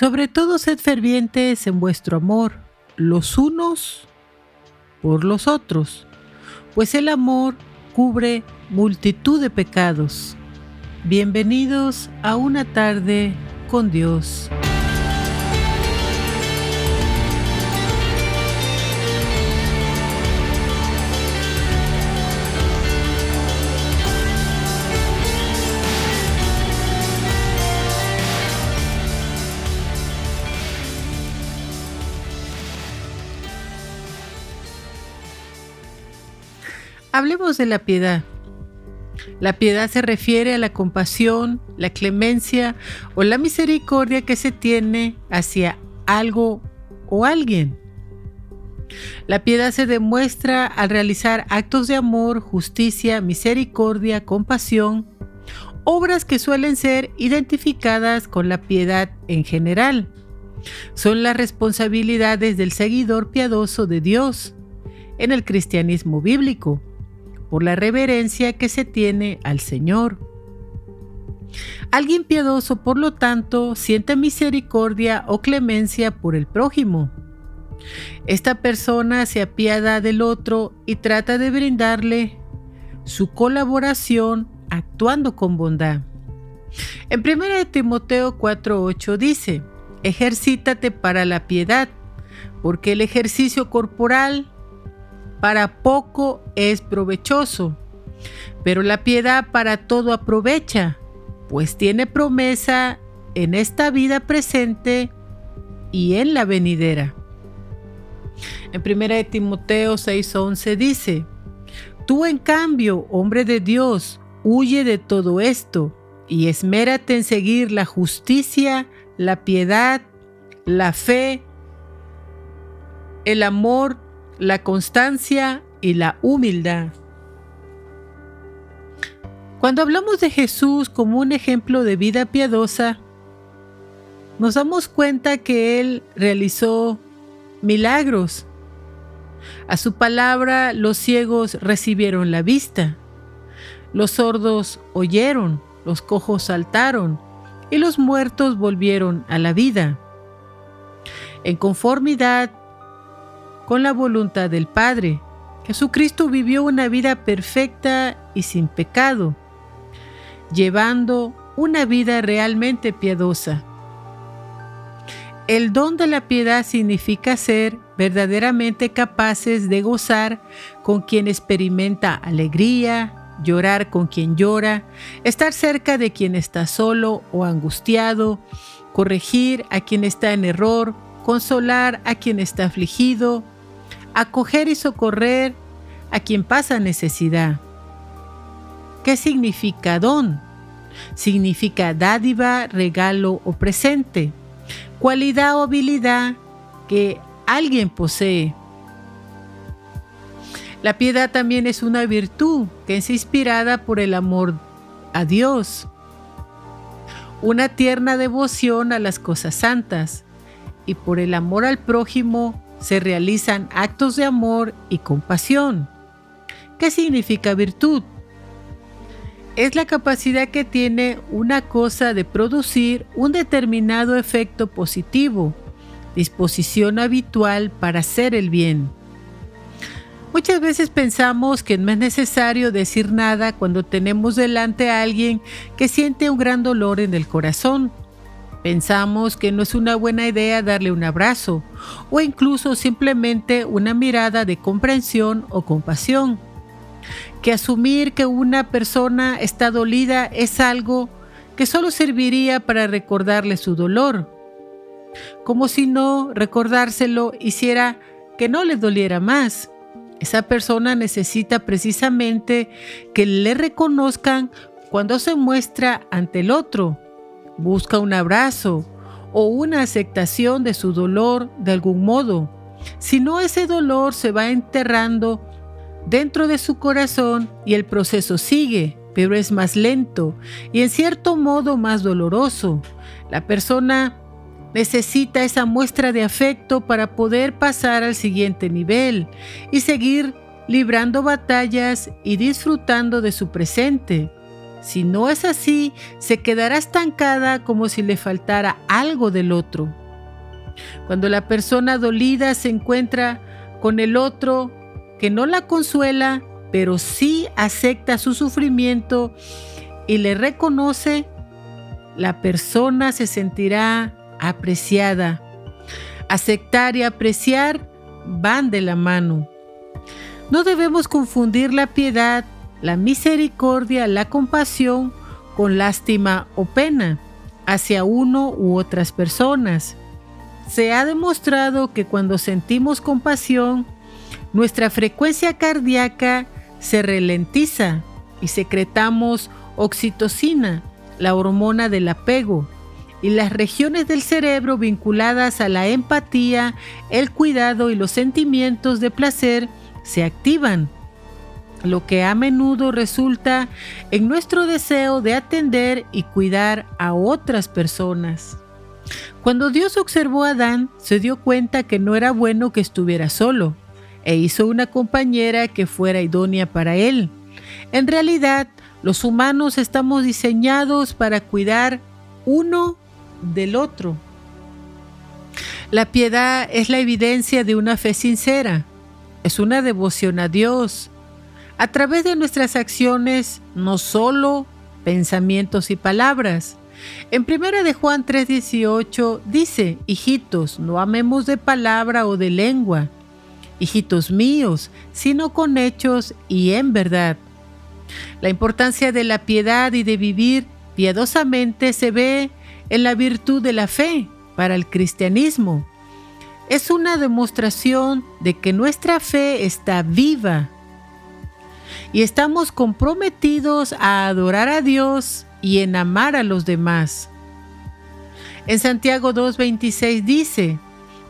Sobre todo sed fervientes en vuestro amor, los unos por los otros, pues el amor cubre multitud de pecados. Bienvenidos a una tarde con Dios. Hablemos de la piedad. La piedad se refiere a la compasión, la clemencia o la misericordia que se tiene hacia algo o alguien. La piedad se demuestra al realizar actos de amor, justicia, misericordia, compasión, obras que suelen ser identificadas con la piedad en general. Son las responsabilidades del seguidor piadoso de Dios en el cristianismo bíblico por la reverencia que se tiene al Señor. Alguien piadoso, por lo tanto, siente misericordia o clemencia por el prójimo. Esta persona se apiada del otro y trata de brindarle su colaboración actuando con bondad. En 1 Timoteo 4:8 dice, ejercítate para la piedad, porque el ejercicio corporal para poco es provechoso, pero la piedad para todo aprovecha, pues tiene promesa en esta vida presente y en la venidera. En 1 Timoteo 6:11 dice, Tú en cambio, hombre de Dios, huye de todo esto y esmérate en seguir la justicia, la piedad, la fe, el amor, la constancia y la humildad. Cuando hablamos de Jesús como un ejemplo de vida piadosa, nos damos cuenta que Él realizó milagros. A su palabra los ciegos recibieron la vista, los sordos oyeron, los cojos saltaron y los muertos volvieron a la vida. En conformidad con la voluntad del Padre. Jesucristo vivió una vida perfecta y sin pecado, llevando una vida realmente piadosa. El don de la piedad significa ser verdaderamente capaces de gozar con quien experimenta alegría, llorar con quien llora, estar cerca de quien está solo o angustiado, corregir a quien está en error, consolar a quien está afligido, acoger y socorrer a quien pasa necesidad. ¿Qué significa don? Significa dádiva, regalo o presente, cualidad o habilidad que alguien posee. La piedad también es una virtud que es inspirada por el amor a Dios, una tierna devoción a las cosas santas y por el amor al prójimo se realizan actos de amor y compasión. ¿Qué significa virtud? Es la capacidad que tiene una cosa de producir un determinado efecto positivo, disposición habitual para hacer el bien. Muchas veces pensamos que no es necesario decir nada cuando tenemos delante a alguien que siente un gran dolor en el corazón Pensamos que no es una buena idea darle un abrazo o incluso simplemente una mirada de comprensión o compasión. Que asumir que una persona está dolida es algo que solo serviría para recordarle su dolor. Como si no recordárselo hiciera que no le doliera más. Esa persona necesita precisamente que le reconozcan cuando se muestra ante el otro busca un abrazo o una aceptación de su dolor de algún modo. Si no, ese dolor se va enterrando dentro de su corazón y el proceso sigue, pero es más lento y en cierto modo más doloroso. La persona necesita esa muestra de afecto para poder pasar al siguiente nivel y seguir librando batallas y disfrutando de su presente. Si no es así, se quedará estancada como si le faltara algo del otro. Cuando la persona dolida se encuentra con el otro que no la consuela, pero sí acepta su sufrimiento y le reconoce, la persona se sentirá apreciada. Aceptar y apreciar van de la mano. No debemos confundir la piedad, la misericordia, la compasión con lástima o pena hacia uno u otras personas. Se ha demostrado que cuando sentimos compasión, nuestra frecuencia cardíaca se ralentiza y secretamos oxitocina, la hormona del apego, y las regiones del cerebro vinculadas a la empatía, el cuidado y los sentimientos de placer se activan, lo que a menudo resulta en nuestro deseo de atender y cuidar a otras personas. Cuando Dios observó a Adán, se dio cuenta que no era bueno que estuviera solo, e hizo una compañera que fuera idónea para él. En realidad, los humanos estamos diseñados para cuidar uno del otro. La piedad es la evidencia de una fe sincera, es una devoción a Dios. A través de nuestras acciones, no solo pensamientos y palabras. En 1 de Juan 3:18 dice, hijitos, no amemos de palabra o de lengua, hijitos míos, sino con hechos y en verdad. La importancia de la piedad y de vivir piadosamente se ve en la virtud de la fe para el cristianismo. Es una demostración de que nuestra fe está viva y estamos comprometidos a adorar a Dios y en amar a los demás. En Santiago 2.26 dice,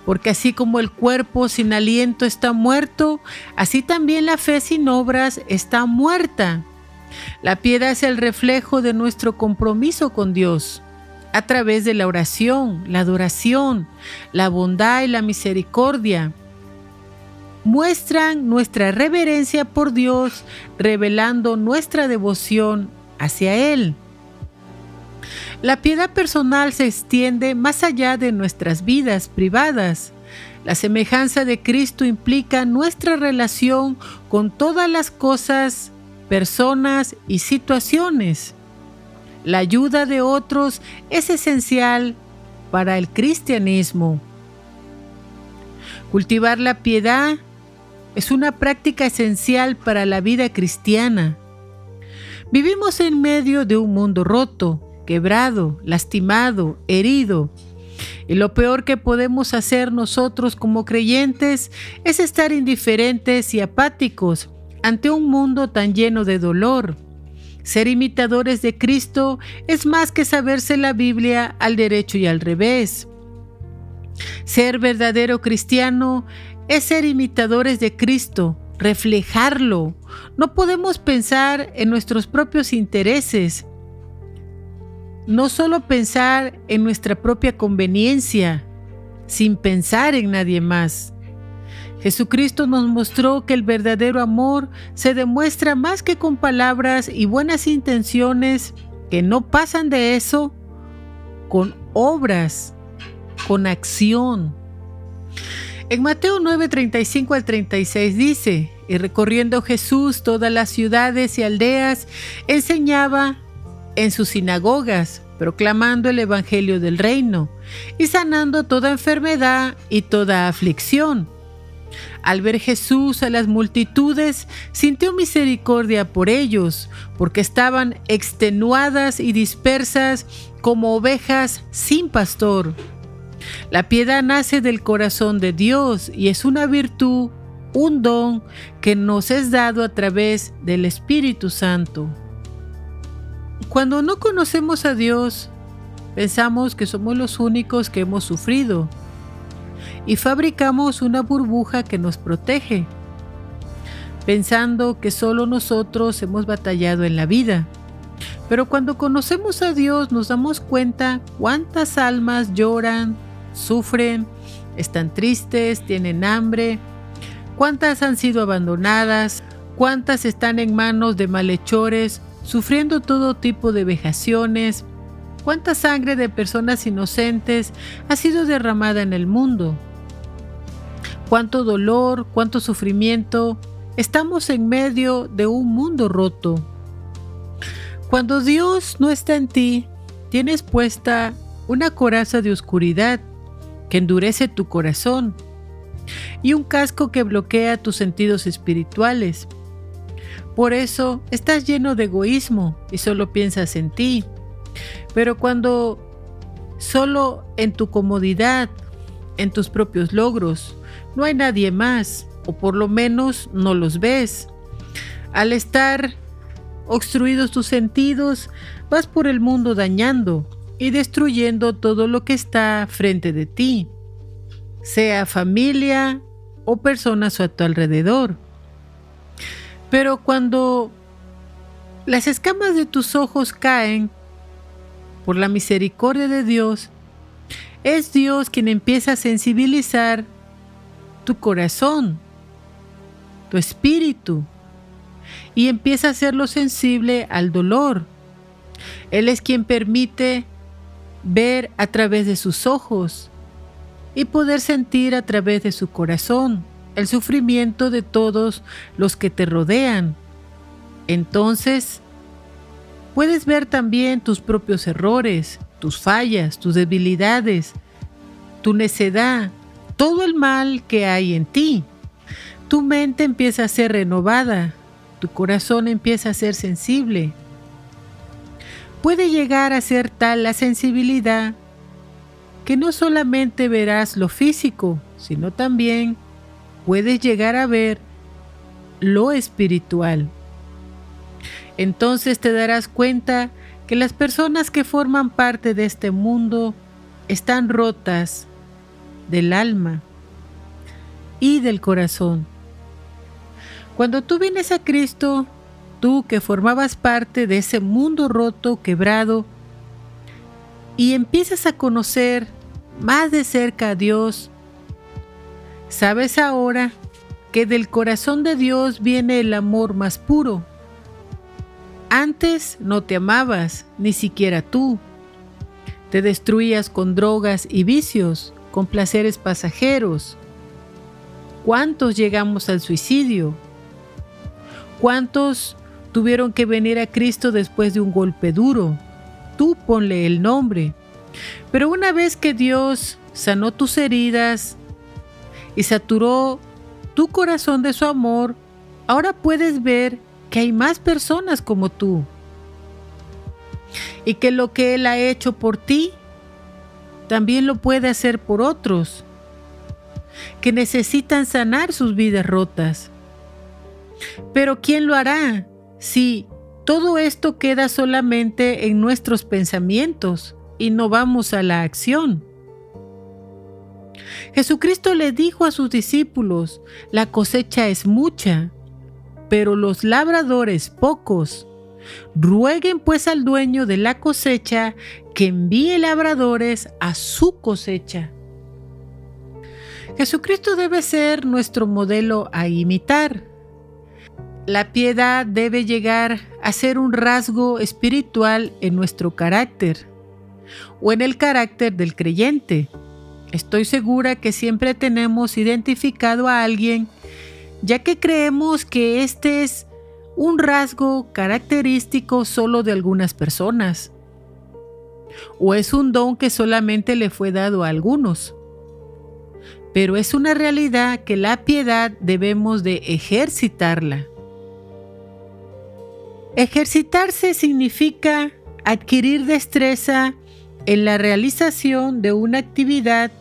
porque así como el cuerpo sin aliento está muerto, así también la fe sin obras está muerta. La piedad es el reflejo de nuestro compromiso con Dios a través de la oración, la adoración, la bondad y la misericordia. Muestran nuestra reverencia por Dios, revelando nuestra devoción hacia Él. La piedad personal se extiende más allá de nuestras vidas privadas. La semejanza de Cristo implica nuestra relación con todas las cosas, personas y situaciones. La ayuda de otros es esencial para el cristianismo. Cultivar la piedad es una práctica esencial para la vida cristiana. Vivimos en medio de un mundo roto, quebrado, lastimado, herido. Y lo peor que podemos hacer nosotros como creyentes es estar indiferentes y apáticos ante un mundo tan lleno de dolor. Ser imitadores de Cristo es más que saberse la Biblia al derecho y al revés. Ser verdadero cristiano es ser imitadores de Cristo, reflejarlo. No podemos pensar en nuestros propios intereses, no solo pensar en nuestra propia conveniencia, sin pensar en nadie más. Jesucristo nos mostró que el verdadero amor se demuestra más que con palabras y buenas intenciones que no pasan de eso, con obras, con acción. En Mateo 9, 35 al 36 dice, y recorriendo Jesús todas las ciudades y aldeas, enseñaba en sus sinagogas, proclamando el Evangelio del reino y sanando toda enfermedad y toda aflicción. Al ver Jesús a las multitudes, sintió misericordia por ellos, porque estaban extenuadas y dispersas como ovejas sin pastor. La piedad nace del corazón de Dios y es una virtud, un don que nos es dado a través del Espíritu Santo. Cuando no conocemos a Dios, pensamos que somos los únicos que hemos sufrido y fabricamos una burbuja que nos protege, pensando que solo nosotros hemos batallado en la vida. Pero cuando conocemos a Dios nos damos cuenta cuántas almas lloran, sufren, están tristes, tienen hambre, cuántas han sido abandonadas, cuántas están en manos de malhechores sufriendo todo tipo de vejaciones. ¿Cuánta sangre de personas inocentes ha sido derramada en el mundo? ¿Cuánto dolor, cuánto sufrimiento? Estamos en medio de un mundo roto. Cuando Dios no está en ti, tienes puesta una coraza de oscuridad que endurece tu corazón y un casco que bloquea tus sentidos espirituales. Por eso estás lleno de egoísmo y solo piensas en ti. Pero cuando solo en tu comodidad, en tus propios logros, no hay nadie más, o por lo menos no los ves. Al estar obstruidos tus sentidos, vas por el mundo dañando y destruyendo todo lo que está frente de ti, sea familia o personas a tu alrededor. Pero cuando las escamas de tus ojos caen por la misericordia de Dios, es Dios quien empieza a sensibilizar tu corazón, tu espíritu, y empieza a hacerlo sensible al dolor. Él es quien permite ver a través de sus ojos y poder sentir a través de su corazón el sufrimiento de todos los que te rodean. Entonces, puedes ver también tus propios errores, tus fallas, tus debilidades, tu necedad, todo el mal que hay en ti. Tu mente empieza a ser renovada, tu corazón empieza a ser sensible. Puede llegar a ser tal la sensibilidad que no solamente verás lo físico, sino también puedes llegar a ver lo espiritual. Entonces te darás cuenta que las personas que forman parte de este mundo están rotas del alma y del corazón. Cuando tú vienes a Cristo, tú que formabas parte de ese mundo roto, quebrado, y empiezas a conocer más de cerca a Dios, sabes ahora que del corazón de Dios viene el amor más puro. Antes no te amabas, ni siquiera tú. Te destruías con drogas y vicios, con placeres pasajeros. ¿Cuántos llegamos al suicidio? ¿Cuántos tuvieron que venir a Cristo después de un golpe duro? Tú ponle el nombre. Pero una vez que Dios sanó tus heridas y saturó tu corazón de su amor, ahora puedes ver que hay más personas como tú. Y que lo que Él ha hecho por ti, también lo puede hacer por otros, que necesitan sanar sus vidas rotas. Pero ¿quién lo hará si todo esto queda solamente en nuestros pensamientos y no vamos a la acción? Jesucristo le dijo a sus discípulos, la cosecha es mucha, pero los labradores pocos. Rueguen pues al dueño de la cosecha que envíe labradores a su cosecha. Jesucristo debe ser nuestro modelo a imitar. La piedad debe llegar a ser un rasgo espiritual en nuestro carácter o en el carácter del creyente. Estoy segura que siempre tenemos identificado a alguien ya que creemos que este es un rasgo característico solo de algunas personas o es un don que solamente le fue dado a algunos. Pero es una realidad que la piedad debemos de ejercitarla. Ejercitarse significa adquirir destreza en la realización de una actividad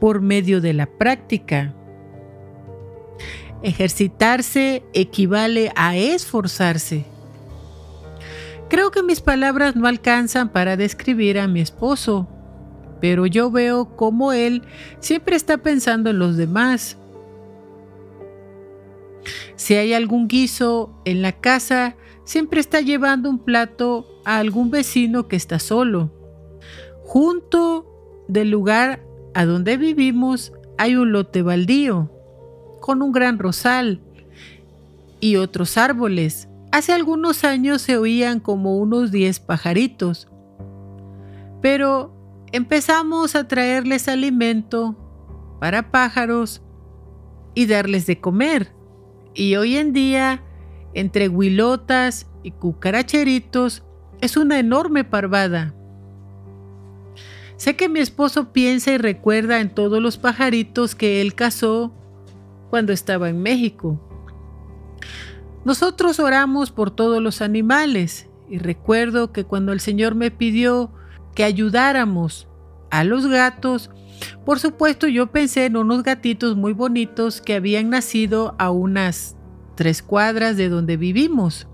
por medio de la práctica. Ejercitarse equivale a esforzarse. Creo que mis palabras no alcanzan para describir a mi esposo, pero yo veo cómo él siempre está pensando en los demás. Si hay algún guiso en la casa, siempre está llevando un plato a algún vecino que está solo. Junto del lugar a donde vivimos hay un lote baldío con un gran rosal y otros árboles Hace algunos años se oían como unos 10 pajaritos, pero empezamos a traerles alimento para pájaros y darles de comer. Y hoy en día, entre huilotas y cucaracheritos, es una enorme parvada. Sé que mi esposo piensa y recuerda en todos los pajaritos que él cazó cuando estaba en México. Nosotros oramos por todos los animales y recuerdo que cuando el Señor me pidió que ayudáramos a los gatos, por supuesto yo pensé en unos gatitos muy bonitos que habían nacido a unas tres cuadras de donde vivimos.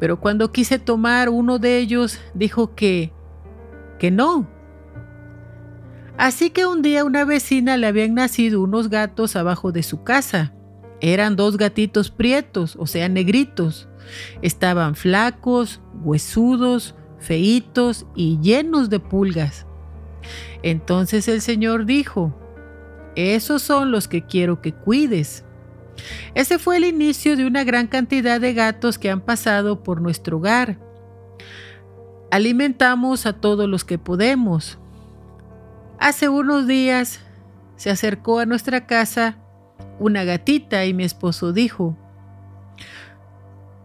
Pero cuando quise tomar uno de ellos, dijo que, que no. Así que un día una vecina le habían nacido unos gatos abajo de su casa. Eran dos gatitos prietos, o sea, negritos. Estaban flacos, huesudos, feitos y llenos de pulgas. Entonces el Señor dijo, esos son los que quiero que cuides. Ese fue el inicio de una gran cantidad de gatos que han pasado por nuestro hogar. Alimentamos a todos los que podemos. Hace unos días se acercó a nuestra casa una gatita y mi esposo dijo,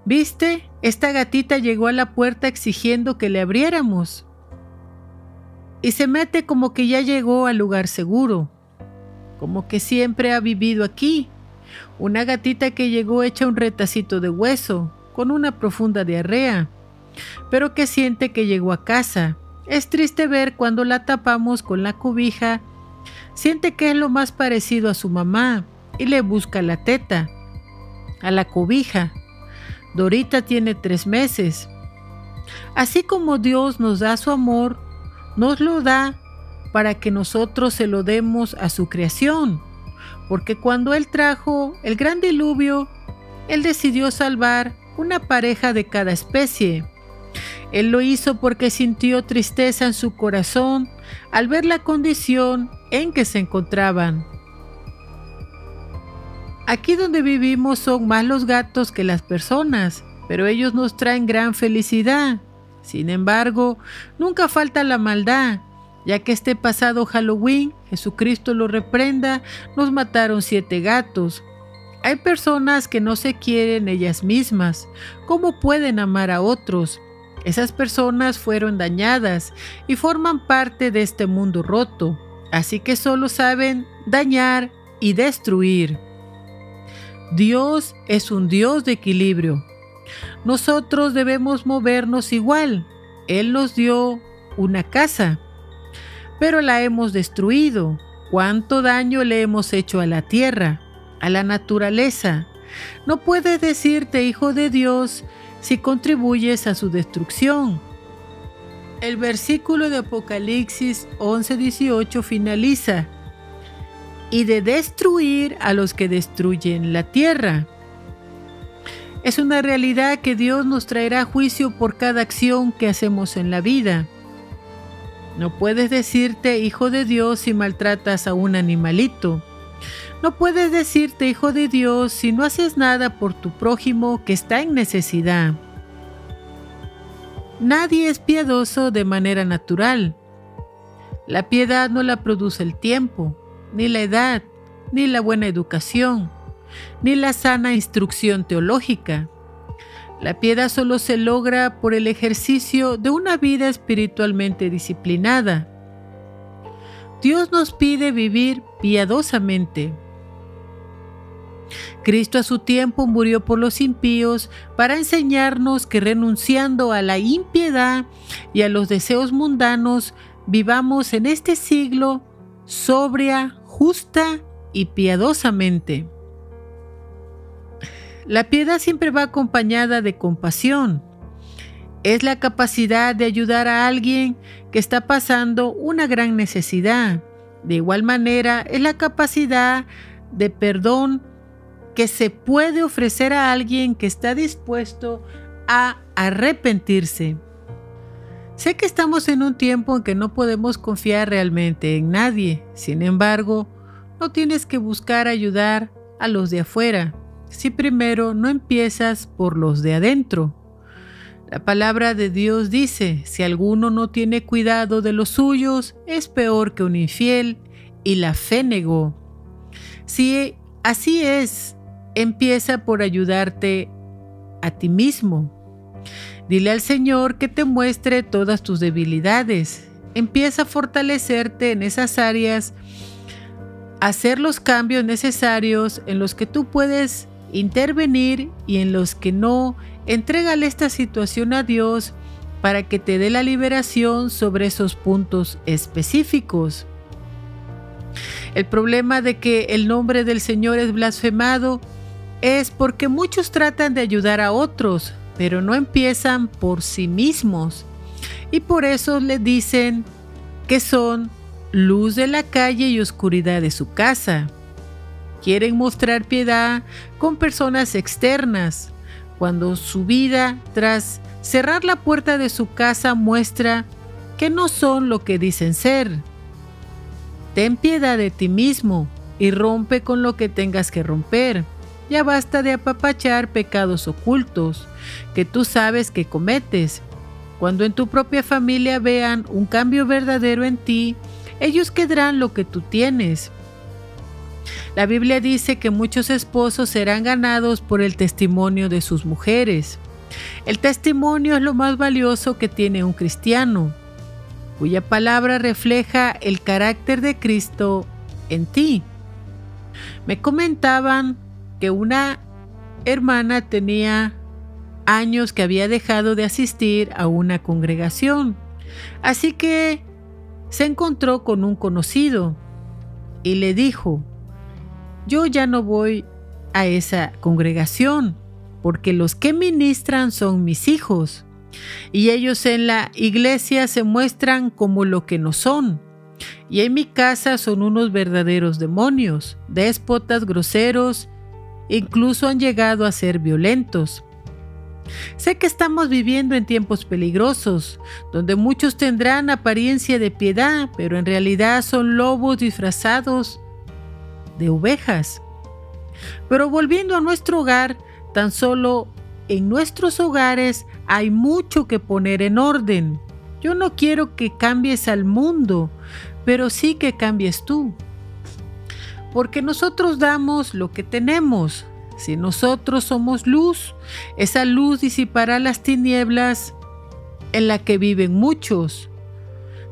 ¿Viste? Esta gatita llegó a la puerta exigiendo que le abriéramos. Y se mete como que ya llegó al lugar seguro, como que siempre ha vivido aquí. Una gatita que llegó hecha un retacito de hueso, con una profunda diarrea, pero que siente que llegó a casa. Es triste ver cuando la tapamos con la cobija, siente que es lo más parecido a su mamá y le busca la teta, a la cobija. Dorita tiene tres meses. Así como Dios nos da su amor, nos lo da para que nosotros se lo demos a su creación. Porque cuando Él trajo el gran diluvio, Él decidió salvar una pareja de cada especie. Él lo hizo porque sintió tristeza en su corazón al ver la condición en que se encontraban. Aquí donde vivimos son más los gatos que las personas, pero ellos nos traen gran felicidad. Sin embargo, nunca falta la maldad, ya que este pasado Halloween, Jesucristo lo reprenda, nos mataron siete gatos. Hay personas que no se quieren ellas mismas. ¿Cómo pueden amar a otros? Esas personas fueron dañadas y forman parte de este mundo roto, así que solo saben dañar y destruir. Dios es un Dios de equilibrio. Nosotros debemos movernos igual. Él nos dio una casa, pero la hemos destruido. ¿Cuánto daño le hemos hecho a la tierra, a la naturaleza? No puedes decirte hijo de Dios si contribuyes a su destrucción. El versículo de Apocalipsis 11:18 finaliza y de destruir a los que destruyen la tierra. Es una realidad que Dios nos traerá juicio por cada acción que hacemos en la vida. No puedes decirte hijo de Dios si maltratas a un animalito. No puedes decirte hijo de Dios si no haces nada por tu prójimo que está en necesidad. Nadie es piadoso de manera natural. La piedad no la produce el tiempo, ni la edad, ni la buena educación, ni la sana instrucción teológica. La piedad solo se logra por el ejercicio de una vida espiritualmente disciplinada. Dios nos pide vivir piadosamente. Cristo a su tiempo murió por los impíos para enseñarnos que renunciando a la impiedad y a los deseos mundanos, vivamos en este siglo sobria, justa y piadosamente. La piedad siempre va acompañada de compasión. Es la capacidad de ayudar a alguien que está pasando una gran necesidad. De igual manera, es la capacidad de perdón que se puede ofrecer a alguien que está dispuesto a arrepentirse. Sé que estamos en un tiempo en que no podemos confiar realmente en nadie, sin embargo, no tienes que buscar ayudar a los de afuera. Si primero no empiezas por los de adentro. La palabra de Dios dice, si alguno no tiene cuidado de los suyos, es peor que un infiel, y la fe negó. Si así es, empieza por ayudarte a ti mismo. Dile al Señor que te muestre todas tus debilidades. Empieza a fortalecerte en esas áreas, hacer los cambios necesarios en los que tú puedes intervenir y en los que no Entrégale esta situación a Dios para que te dé la liberación sobre esos puntos específicos. El problema de que el nombre del Señor es blasfemado es porque muchos tratan de ayudar a otros, pero no empiezan por sí mismos. Y por eso le dicen que son luz de la calle y oscuridad de su casa. Quieren mostrar piedad con personas externas, cuando su vida tras cerrar la puerta de su casa muestra que no son lo que dicen ser. Ten piedad de ti mismo y rompe con lo que tengas que romper. Ya basta de apapachar pecados ocultos que tú sabes que cometes. Cuando en tu propia familia vean un cambio verdadero en ti, ellos quedarán lo que tú tienes. La Biblia dice que muchos esposos serán ganados por el testimonio de sus mujeres. El testimonio es lo más valioso que tiene un cristiano, cuya palabra refleja el carácter de Cristo en ti. Me comentaban que una hermana tenía años que había dejado de asistir a una congregación, así que se encontró con un conocido y le dijo, yo ya no voy a esa congregación, porque los que ministran son mis hijos, y ellos en la iglesia se muestran como lo que no son. Y en mi casa son unos verdaderos demonios, déspotas, groseros, incluso han llegado a ser violentos. Sé que estamos viviendo en tiempos peligrosos, donde muchos tendrán apariencia de piedad, pero en realidad son lobos disfrazados de ovejas. Pero volviendo a nuestro hogar, tan solo en nuestros hogares hay mucho que poner en orden. Yo no quiero que cambies al mundo, pero sí que cambies tú. Porque nosotros damos lo que tenemos. Si nosotros somos luz, esa luz disipará las tinieblas en la que viven muchos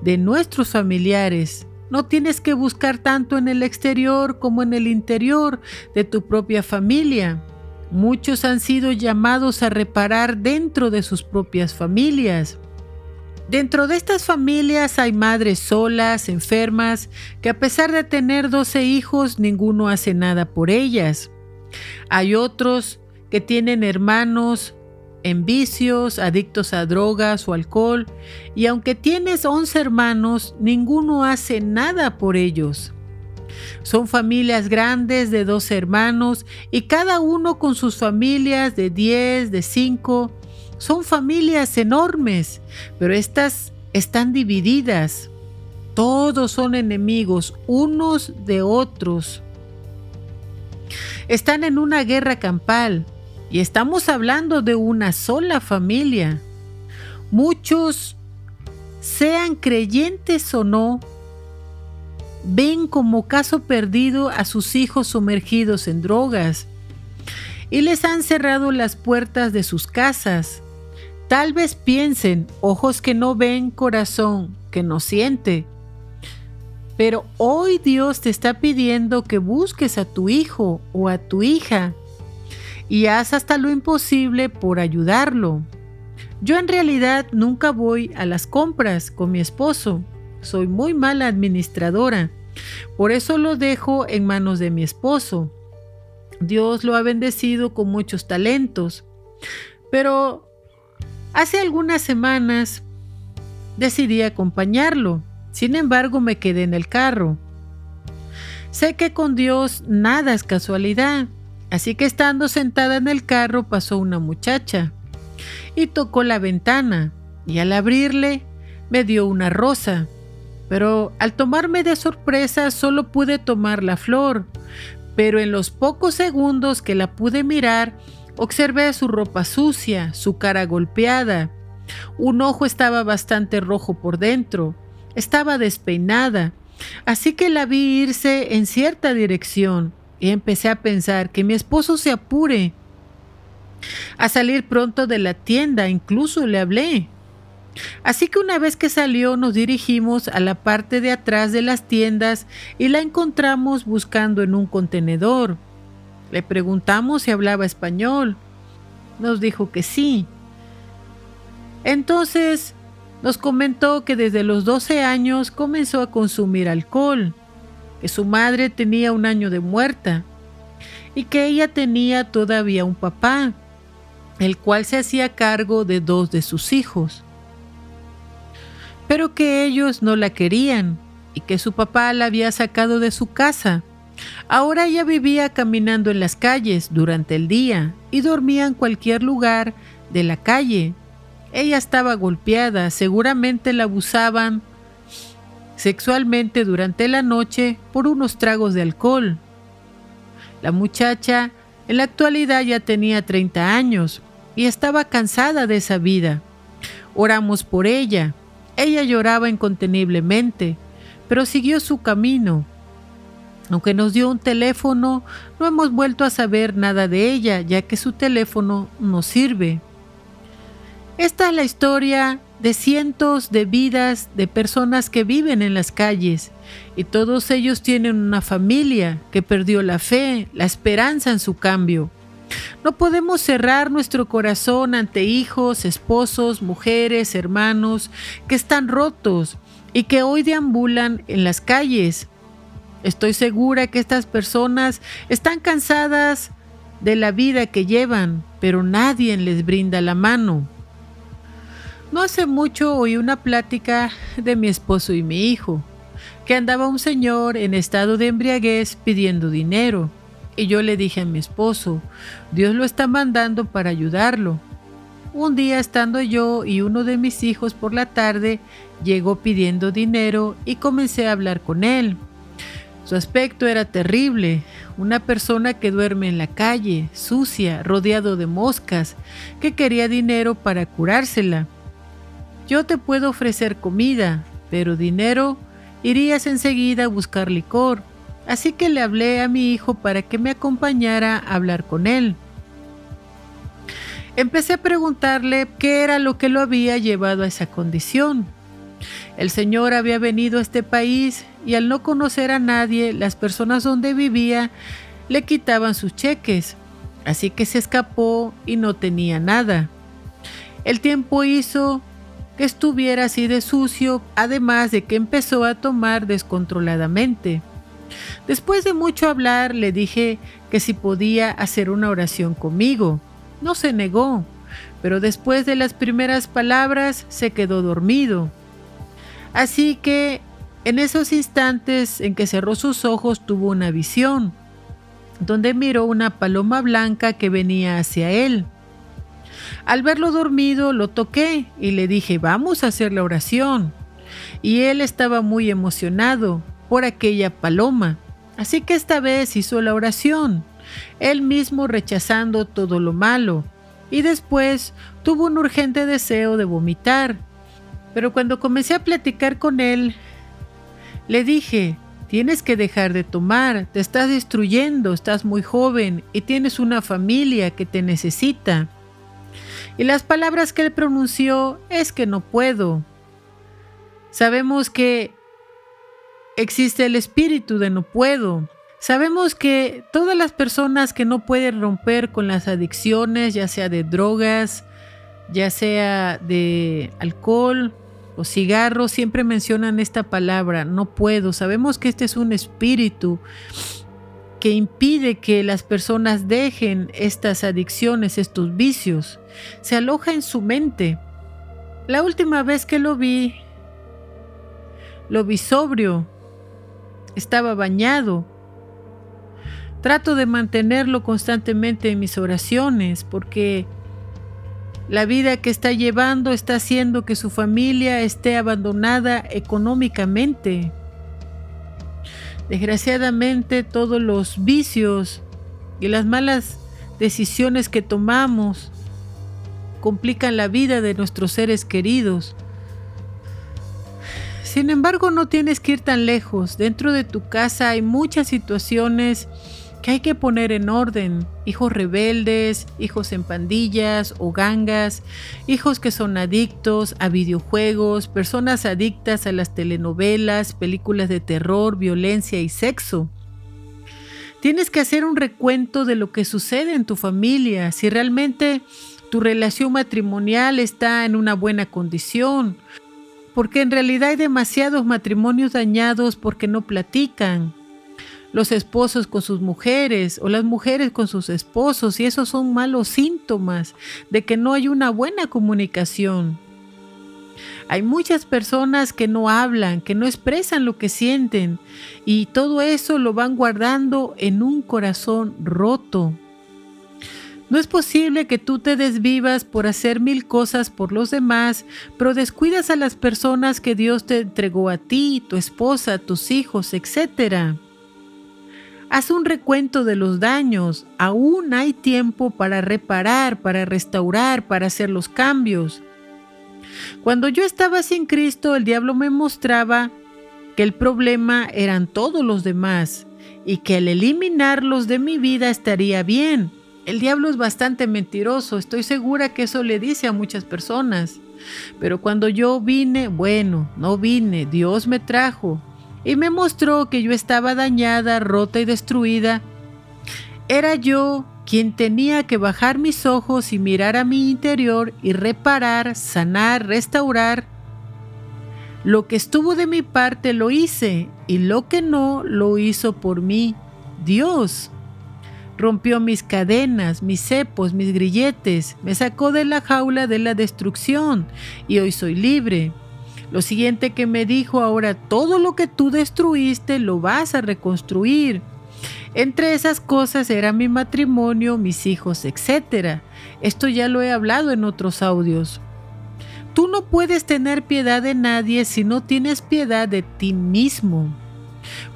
de nuestros familiares no tienes que buscar tanto en el exterior como en el interior de tu propia familia. Muchos han sido llamados a reparar dentro de sus propias familias. Dentro de estas familias hay madres solas, enfermas, que a pesar de tener 12 hijos, ninguno hace nada por ellas. Hay otros que tienen hermanos en vicios, adictos a drogas o alcohol, y aunque tienes 11 hermanos, ninguno hace nada por ellos. Son familias grandes de dos hermanos y cada uno con sus familias de 10, de 5. Son familias enormes, pero estas están divididas. Todos son enemigos unos de otros. Están en una guerra campal y estamos hablando de una sola familia. Muchos, sean creyentes o no, ven como caso perdido a sus hijos sumergidos en drogas y les han cerrado las puertas de sus casas. Tal vez piensen, ojos que no ven, corazón que no siente. Pero hoy Dios te está pidiendo que busques a tu hijo o a tu hija y haz hasta lo imposible por ayudarlo. Yo en realidad nunca voy a las compras con mi esposo. Soy muy mala administradora. Por eso lo dejo en manos de mi esposo. Dios lo ha bendecido con muchos talentos. Pero hace algunas semanas decidí acompañarlo. Sin embargo, me quedé en el carro. Sé que con Dios nada es casualidad. Así que estando sentada en el carro pasó una muchacha y tocó la ventana y al abrirle me dio una rosa. Pero al tomarme de sorpresa solo pude tomar la flor, pero en los pocos segundos que la pude mirar, observé su ropa sucia, su cara golpeada. Un ojo estaba bastante rojo por dentro, estaba despeinada, así que la vi irse en cierta dirección y empecé a pensar que mi esposo se apure a salir pronto de la tienda, incluso le hablé. Así que una vez que salió nos dirigimos a la parte de atrás de las tiendas y la encontramos buscando en un contenedor. Le preguntamos si hablaba español. Nos dijo que sí. Entonces nos comentó que desde los 12 años comenzó a consumir alcohol, que su madre tenía un año de muerta y que ella tenía todavía un papá, el cual se hacía cargo de dos de sus hijos pero que ellos no la querían y que su papá la había sacado de su casa. Ahora ella vivía caminando en las calles durante el día y dormía en cualquier lugar de la calle. Ella estaba golpeada, seguramente la abusaban sexualmente durante la noche por unos tragos de alcohol. La muchacha en la actualidad ya tenía 30 años y estaba cansada de esa vida. Oramos por ella, ella lloraba inconteniblemente, pero siguió su camino. Aunque nos dio un teléfono, no hemos vuelto a saber nada de ella, ya que su teléfono no sirve. Esta es la historia de cientos de vidas de personas que viven en las calles y todos ellos tienen una familia que perdió la fe, la esperanza en su cambio. No podemos cerrar nuestro corazón ante hijos, esposos, mujeres, hermanos que están rotos y que hoy deambulan en las calles. Estoy segura que estas personas están cansadas de la vida que llevan, pero nadie les brinda la mano. No hace mucho oí una plática de mi esposo y mi hijo, que andaba un señor en estado de embriaguez pidiendo dinero. Y yo le dije a mi esposo, Dios lo está mandando para ayudarlo. Un día estando yo y uno de mis hijos por la tarde, llegó pidiendo dinero y comencé a hablar con él. Su aspecto era terrible, una persona que duerme en la calle, sucia, rodeado de moscas, que quería dinero para curársela. Yo te puedo ofrecer comida, pero dinero irías enseguida a buscar licor así que le hablé a mi hijo para que me acompañara a hablar con él. Empecé a preguntarle qué era lo que lo había llevado a esa condición. El señor había venido a este país y al no conocer a nadie, las personas donde vivía le quitaban sus cheques, así que se escapó y no tenía nada. El tiempo hizo estuviera así de sucio, además de que empezó a tomar descontroladamente. Después de mucho hablar, le dije que si podía hacer una oración conmigo. No se negó, pero después de las primeras palabras se quedó dormido. Así que en esos instantes en que cerró sus ojos tuvo una visión, donde miró una paloma blanca que venía hacia él. Al verlo dormido lo toqué y le dije, vamos a hacer la oración. Y él estaba muy emocionado por aquella paloma. Así que esta vez hizo la oración, él mismo rechazando todo lo malo, y después tuvo un urgente deseo de vomitar. Pero cuando comencé a platicar con él, le dije, tienes que dejar de tomar, te estás destruyendo, estás muy joven y tienes una familia que te necesita. Y las palabras que él pronunció es que no puedo. Sabemos que existe el espíritu de no puedo. Sabemos que todas las personas que no pueden romper con las adicciones, ya sea de drogas, ya sea de alcohol o cigarros, siempre mencionan esta palabra, no puedo. Sabemos que este es un espíritu que impide que las personas dejen estas adicciones, estos vicios. Se aloja en su mente. La última vez que lo vi, lo vi sobrio, estaba bañado. Trato de mantenerlo constantemente en mis oraciones porque la vida que está llevando está haciendo que su familia esté abandonada económicamente. Desgraciadamente todos los vicios y las malas decisiones que tomamos complican la vida de nuestros seres queridos. Sin embargo, no tienes que ir tan lejos. Dentro de tu casa hay muchas situaciones que hay que poner en orden. Hijos rebeldes, hijos en pandillas o gangas, hijos que son adictos a videojuegos, personas adictas a las telenovelas, películas de terror, violencia y sexo. Tienes que hacer un recuento de lo que sucede en tu familia, si realmente tu relación matrimonial está en una buena condición, porque en realidad hay demasiados matrimonios dañados porque no platican, los esposos con sus mujeres o las mujeres con sus esposos y esos son malos síntomas de que no hay una buena comunicación. Hay muchas personas que no hablan, que no expresan lo que sienten y todo eso lo van guardando en un corazón roto. No es posible que tú te desvivas por hacer mil cosas por los demás, pero descuidas a las personas que Dios te entregó a ti, tu esposa, tus hijos, etcétera. Haz un recuento de los daños. Aún hay tiempo para reparar, para restaurar, para hacer los cambios. Cuando yo estaba sin Cristo, el diablo me mostraba que el problema eran todos los demás y que al eliminarlos de mi vida estaría bien. El diablo es bastante mentiroso, estoy segura que eso le dice a muchas personas. Pero cuando yo vine, bueno, no vine, Dios me trajo, y me mostró que yo estaba dañada, rota y destruida. Era yo quien tenía que bajar mis ojos y mirar a mi interior y reparar, sanar, restaurar. Lo que estuvo de mi parte lo hice y lo que no lo hizo por mí Dios. Rompió mis cadenas, mis cepos, mis grilletes, me sacó de la jaula de la destrucción y hoy soy libre. Lo siguiente que me dijo ahora, todo lo que tú destruiste lo vas a reconstruir. Entre esas cosas era mi matrimonio, mis hijos, etc. Esto ya lo he hablado en otros audios. Tú no puedes tener piedad de nadie si no tienes piedad de ti mismo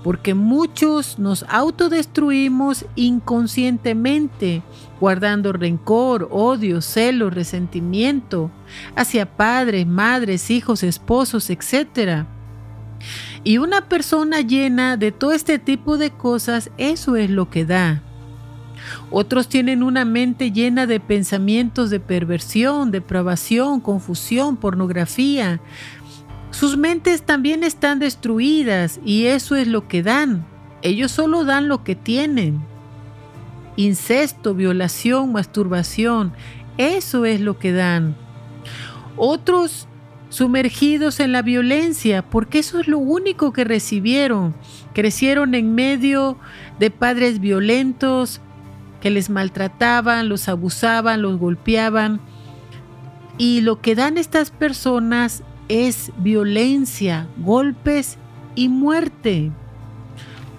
porque muchos nos autodestruimos inconscientemente, guardando rencor, odio, celo, resentimiento hacia padres, madres, hijos, esposos, etc. Y una persona llena de todo este tipo de cosas, eso es lo que da. Otros tienen una mente llena de pensamientos de perversión, depravación, confusión, pornografía, sus mentes también están destruidas y eso es lo que dan. Ellos solo dan lo que tienen. Incesto, violación, masturbación, eso es lo que dan. Otros sumergidos en la violencia, porque eso es lo único que recibieron. Crecieron en medio de padres violentos que les maltrataban, los abusaban, los golpeaban. Y lo que dan estas personas es violencia, golpes y muerte.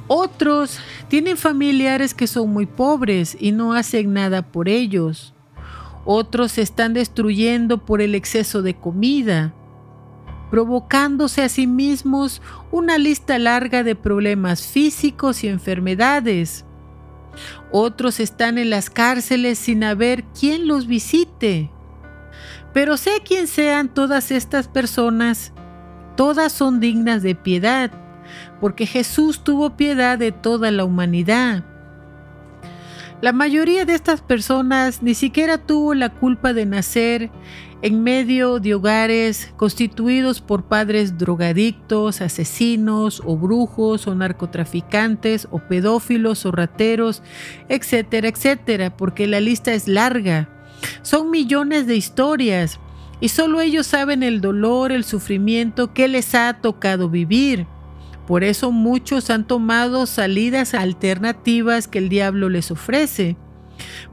Otros tienen familiares que son muy pobres y no hacen nada por ellos. Otros se están destruyendo por el exceso de comida, provocándose a sí mismos una lista larga de problemas físicos y enfermedades. Otros están en las cárceles sin haber quien los visite. Pero sé quién sean todas estas personas, todas son dignas de piedad, porque Jesús tuvo piedad de toda la humanidad. La mayoría de estas personas ni siquiera tuvo la culpa de nacer en medio de hogares constituidos por padres drogadictos, asesinos o brujos o narcotraficantes o pedófilos o rateros, etcétera, etcétera, porque la lista es larga. Son millones de historias y solo ellos saben el dolor, el sufrimiento que les ha tocado vivir. Por eso muchos han tomado salidas alternativas que el diablo les ofrece,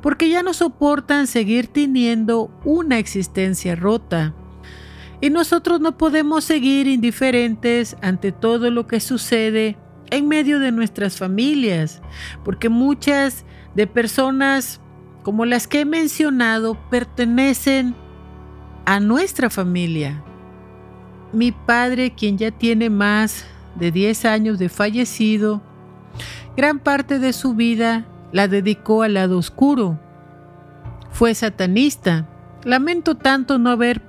porque ya no soportan seguir teniendo una existencia rota. Y nosotros no podemos seguir indiferentes ante todo lo que sucede en medio de nuestras familias, porque muchas de personas como las que he mencionado, pertenecen a nuestra familia. Mi padre, quien ya tiene más de 10 años de fallecido, Gran parte de su vida la dedicó al lado oscuro. Fue satanista. Lamento tanto no haber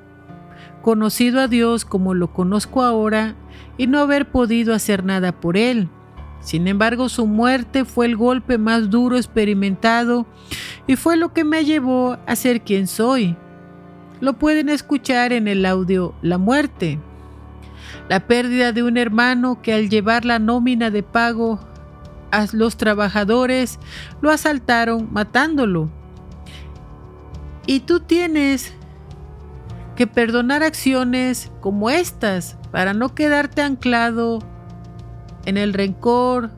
conocido a Dios como lo conozco ahora y no haber podido hacer nada por él. Sin embargo, su muerte fue el golpe más duro experimentado y fue lo que me llevó a ser quien soy. Lo pueden escuchar en el audio La muerte. La pérdida de un hermano que al llevar la nómina de pago a los trabajadores lo asaltaron matándolo. Y tú tienes que perdonar acciones como estas para no quedarte anclado en el rencor,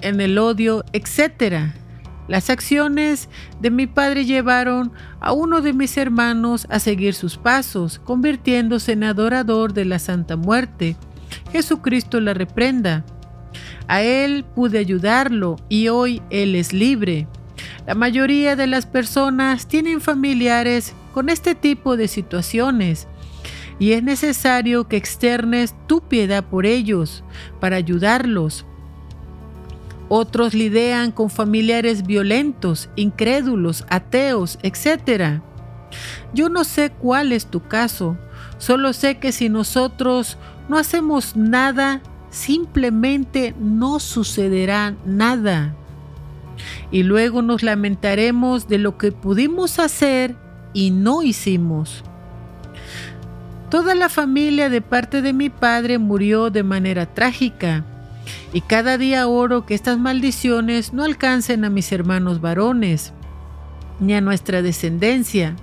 en el odio, etc. Las acciones de mi padre llevaron a uno de mis hermanos a seguir sus pasos, convirtiéndose en adorador de la Santa Muerte. Jesucristo la reprenda. A él pude ayudarlo y hoy él es libre. La mayoría de las personas tienen familiares con este tipo de situaciones y es necesario que externes tu piedad por ellos para ayudarlos. Otros lidian con familiares violentos, incrédulos, ateos, etc. Yo no sé cuál es tu caso, solo sé que si nosotros no hacemos nada, simplemente no sucederá nada. Y luego nos lamentaremos de lo que pudimos hacer y no hicimos. Toda la familia de parte de mi padre murió de manera trágica, y cada día oro que estas maldiciones no alcancen a mis hermanos varones, ni a nuestra descendencia.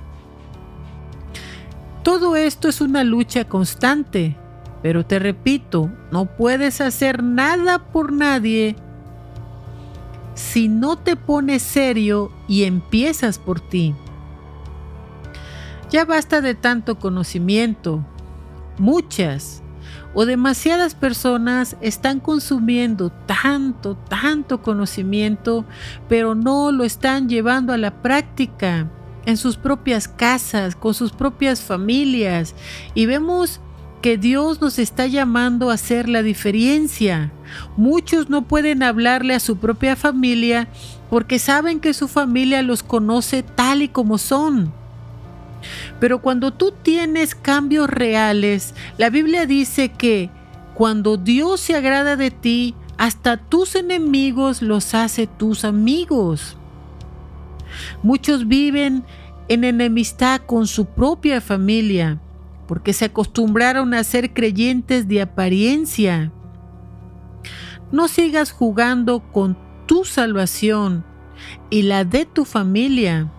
Todo esto es una lucha constante, pero te repito, no puedes hacer nada por nadie si no te pones serio y empiezas por ti. Ya basta de tanto conocimiento. Muchas o demasiadas personas están consumiendo tanto, tanto conocimiento, pero no lo están llevando a la práctica en sus propias casas, con sus propias familias. Y vemos que Dios nos está llamando a hacer la diferencia. Muchos no pueden hablarle a su propia familia porque saben que su familia los conoce tal y como son. Pero cuando tú tienes cambios reales, la Biblia dice que cuando Dios se agrada de ti, hasta tus enemigos los hace tus amigos. Muchos viven en enemistad con su propia familia porque se acostumbraron a ser creyentes de apariencia. No sigas jugando con tu salvación y la de tu familia.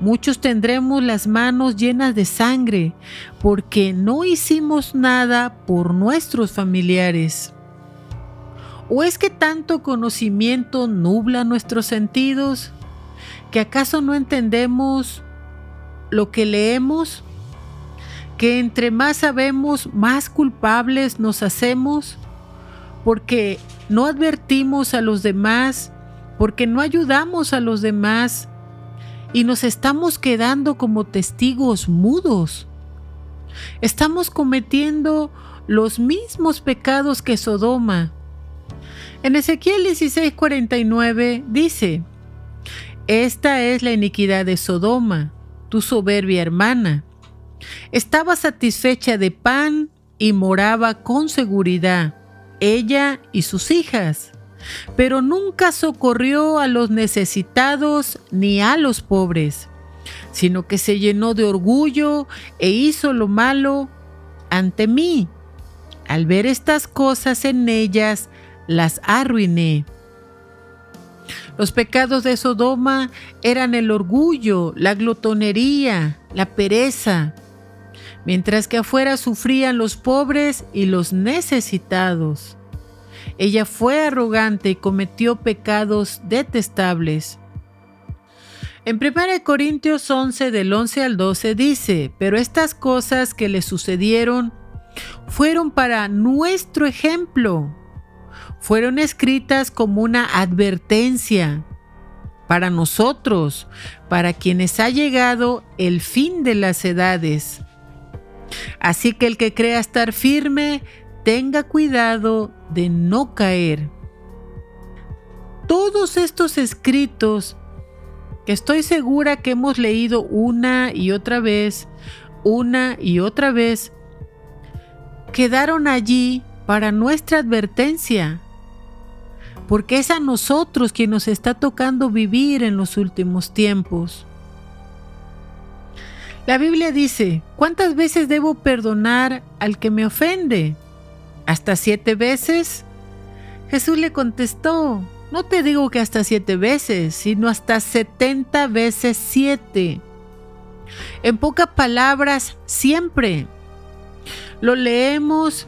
Muchos tendremos las manos llenas de sangre porque no hicimos nada por nuestros familiares. ¿O es que tanto conocimiento nubla nuestros sentidos? ¿Que acaso no entendemos lo que leemos? ¿Que entre más sabemos, más culpables nos hacemos? Porque no advertimos a los demás, porque no ayudamos a los demás, y nos estamos quedando como testigos mudos. Estamos cometiendo los mismos pecados que Sodoma. En Ezequiel 16:49 dice, Esta es la iniquidad de Sodoma, tu soberbia hermana. Estaba satisfecha de pan y moraba con seguridad, ella y sus hijas pero nunca socorrió a los necesitados ni a los pobres, sino que se llenó de orgullo e hizo lo malo ante mí. Al ver estas cosas en ellas, las arruiné. Los pecados de Sodoma eran el orgullo, la glotonería, la pereza, mientras que afuera sufrían los pobres y los necesitados. Ella fue arrogante y cometió pecados detestables. En 1 Corintios 11 del 11 al 12 dice, pero estas cosas que le sucedieron fueron para nuestro ejemplo, fueron escritas como una advertencia para nosotros, para quienes ha llegado el fin de las edades. Así que el que crea estar firme, tenga cuidado de no caer. todos estos escritos, que estoy segura que hemos leído una y otra vez, una y otra vez, quedaron allí para nuestra advertencia, porque es a nosotros quien nos está tocando vivir en los últimos tiempos. La Biblia dice, ¿cuántas veces debo perdonar al que me ofende? ¿Hasta siete veces? Jesús le contestó, no te digo que hasta siete veces, sino hasta setenta veces siete. En pocas palabras, siempre. Lo leemos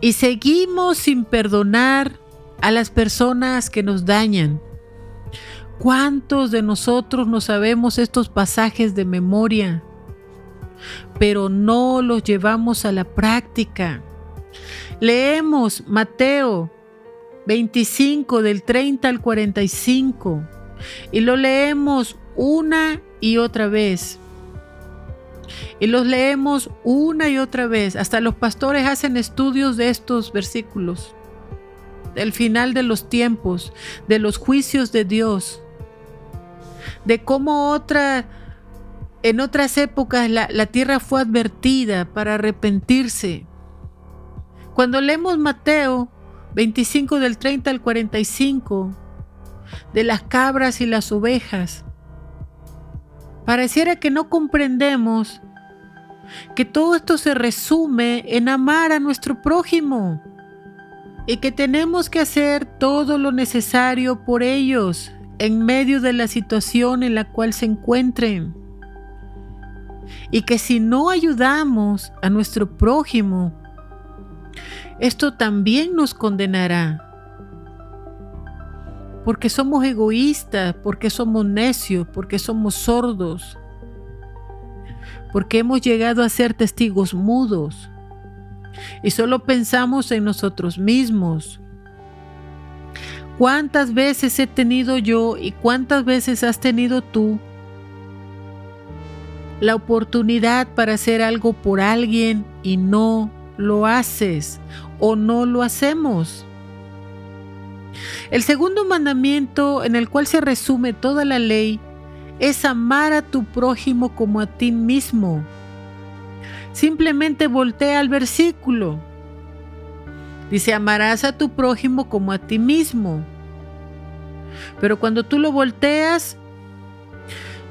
y seguimos sin perdonar a las personas que nos dañan. ¿Cuántos de nosotros no sabemos estos pasajes de memoria? Pero no los llevamos a la práctica. Leemos Mateo 25 del 30 al 45 y lo leemos una y otra vez. Y los leemos una y otra vez. Hasta los pastores hacen estudios de estos versículos. Del final de los tiempos, de los juicios de Dios. De cómo otra, en otras épocas la, la tierra fue advertida para arrepentirse. Cuando leemos Mateo 25 del 30 al 45, de las cabras y las ovejas, pareciera que no comprendemos que todo esto se resume en amar a nuestro prójimo y que tenemos que hacer todo lo necesario por ellos en medio de la situación en la cual se encuentren. Y que si no ayudamos a nuestro prójimo, esto también nos condenará. Porque somos egoístas, porque somos necios, porque somos sordos, porque hemos llegado a ser testigos mudos y solo pensamos en nosotros mismos. ¿Cuántas veces he tenido yo y cuántas veces has tenido tú la oportunidad para hacer algo por alguien y no lo haces o no lo hacemos. El segundo mandamiento en el cual se resume toda la ley es amar a tu prójimo como a ti mismo. Simplemente voltea al versículo. Dice, amarás a tu prójimo como a ti mismo. Pero cuando tú lo volteas,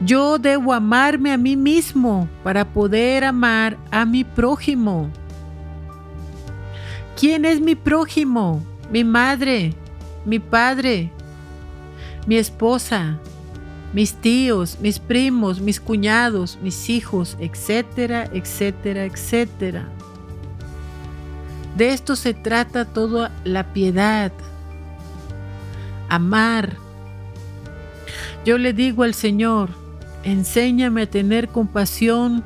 yo debo amarme a mí mismo para poder amar a mi prójimo. ¿Quién es mi prójimo? Mi madre, mi padre, mi esposa, mis tíos, mis primos, mis cuñados, mis hijos, etcétera, etcétera, etcétera. De esto se trata toda la piedad, amar. Yo le digo al Señor, enséñame a tener compasión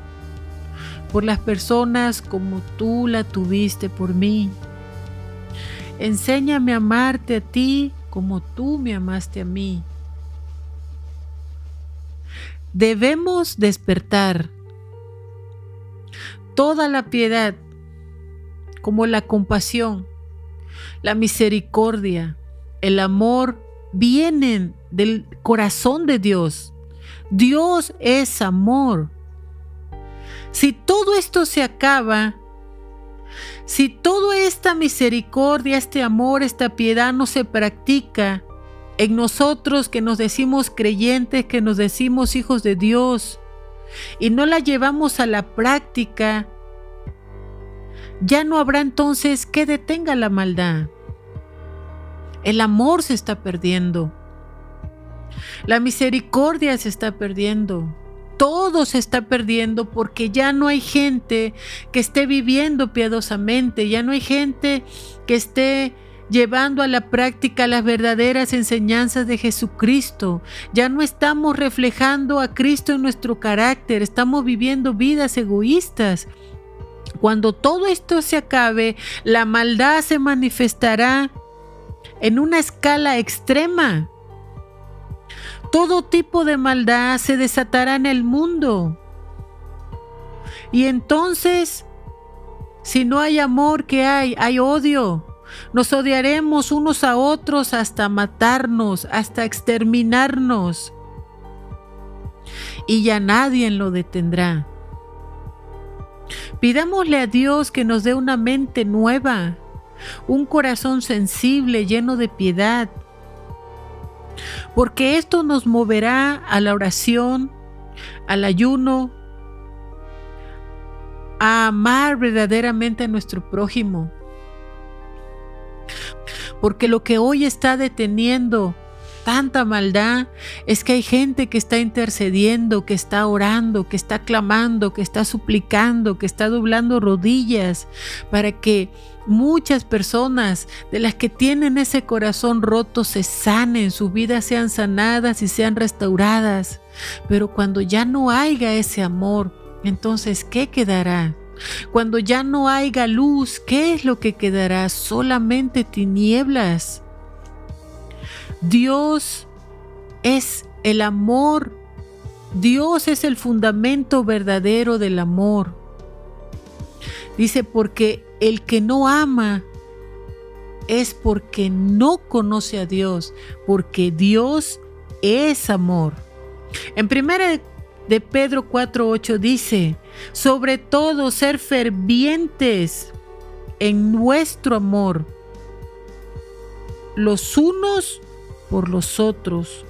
por las personas como tú la tuviste por mí. Enséñame a amarte a ti como tú me amaste a mí. Debemos despertar toda la piedad como la compasión, la misericordia, el amor vienen del corazón de Dios. Dios es amor. Si todo esto se acaba, si toda esta misericordia, este amor, esta piedad no se practica en nosotros que nos decimos creyentes, que nos decimos hijos de Dios, y no la llevamos a la práctica, ya no habrá entonces que detenga la maldad. El amor se está perdiendo. La misericordia se está perdiendo todo se está perdiendo porque ya no hay gente que esté viviendo piadosamente, ya no hay gente que esté llevando a la práctica las verdaderas enseñanzas de Jesucristo. Ya no estamos reflejando a Cristo en nuestro carácter, estamos viviendo vidas egoístas. Cuando todo esto se acabe, la maldad se manifestará en una escala extrema. Todo tipo de maldad se desatará en el mundo. Y entonces, si no hay amor, ¿qué hay? Hay odio. nos odiaremos unos a otros hasta matarnos, hasta exterminarnos. Y ya nadie lo detendrá. Pidámosle a Dios que nos dé una mente nueva, un corazón sensible, lleno de piedad, porque esto nos moverá a la oración, al ayuno, a amar verdaderamente a nuestro prójimo. Porque lo que hoy está deteniendo tanta maldad es que hay gente que está intercediendo, que está orando, que está clamando, que está suplicando, que está doblando rodillas para que muchas personas de las que tienen ese corazón roto se sanen, sus vidas sean sanadas y sean restauradas. Pero cuando ya no haya ese amor, entonces, ¿qué quedará? Cuando ya no haya luz, ¿qué es lo que quedará? Solamente tinieblas. Dios es el amor. Dios es el fundamento verdadero del amor. Dice, porque el que no ama es porque no conoce a Dios, porque Dios es amor. En primera de Pedro 4:8 dice, sobre todo ser fervientes en nuestro amor, los unos por los otros,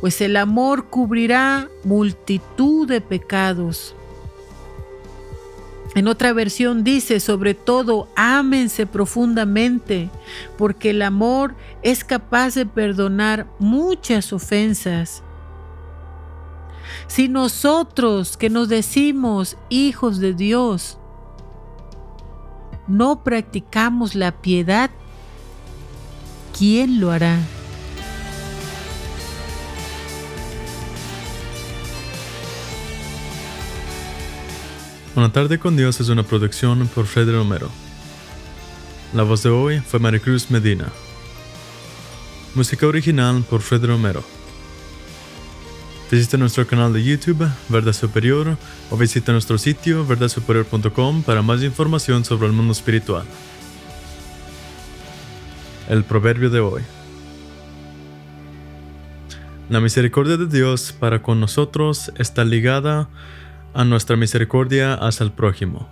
pues el amor cubrirá multitud de pecados. En otra versión dice, sobre todo, ámense profundamente, porque el amor es capaz de perdonar muchas ofensas. Si nosotros que nos decimos hijos de Dios, no practicamos la piedad, ¿quién lo hará? Una tarde con Dios es una producción por Freddy Romero. La voz de hoy fue Maricruz Medina. Música original por Freddy Romero. Visita nuestro canal de YouTube, Verdad Superior, o visita nuestro sitio verdadsuperior.com para más información sobre el mundo espiritual. El proverbio de hoy. La misericordia de Dios para con nosotros está ligada a nuestra misericordia hacia el prójimo.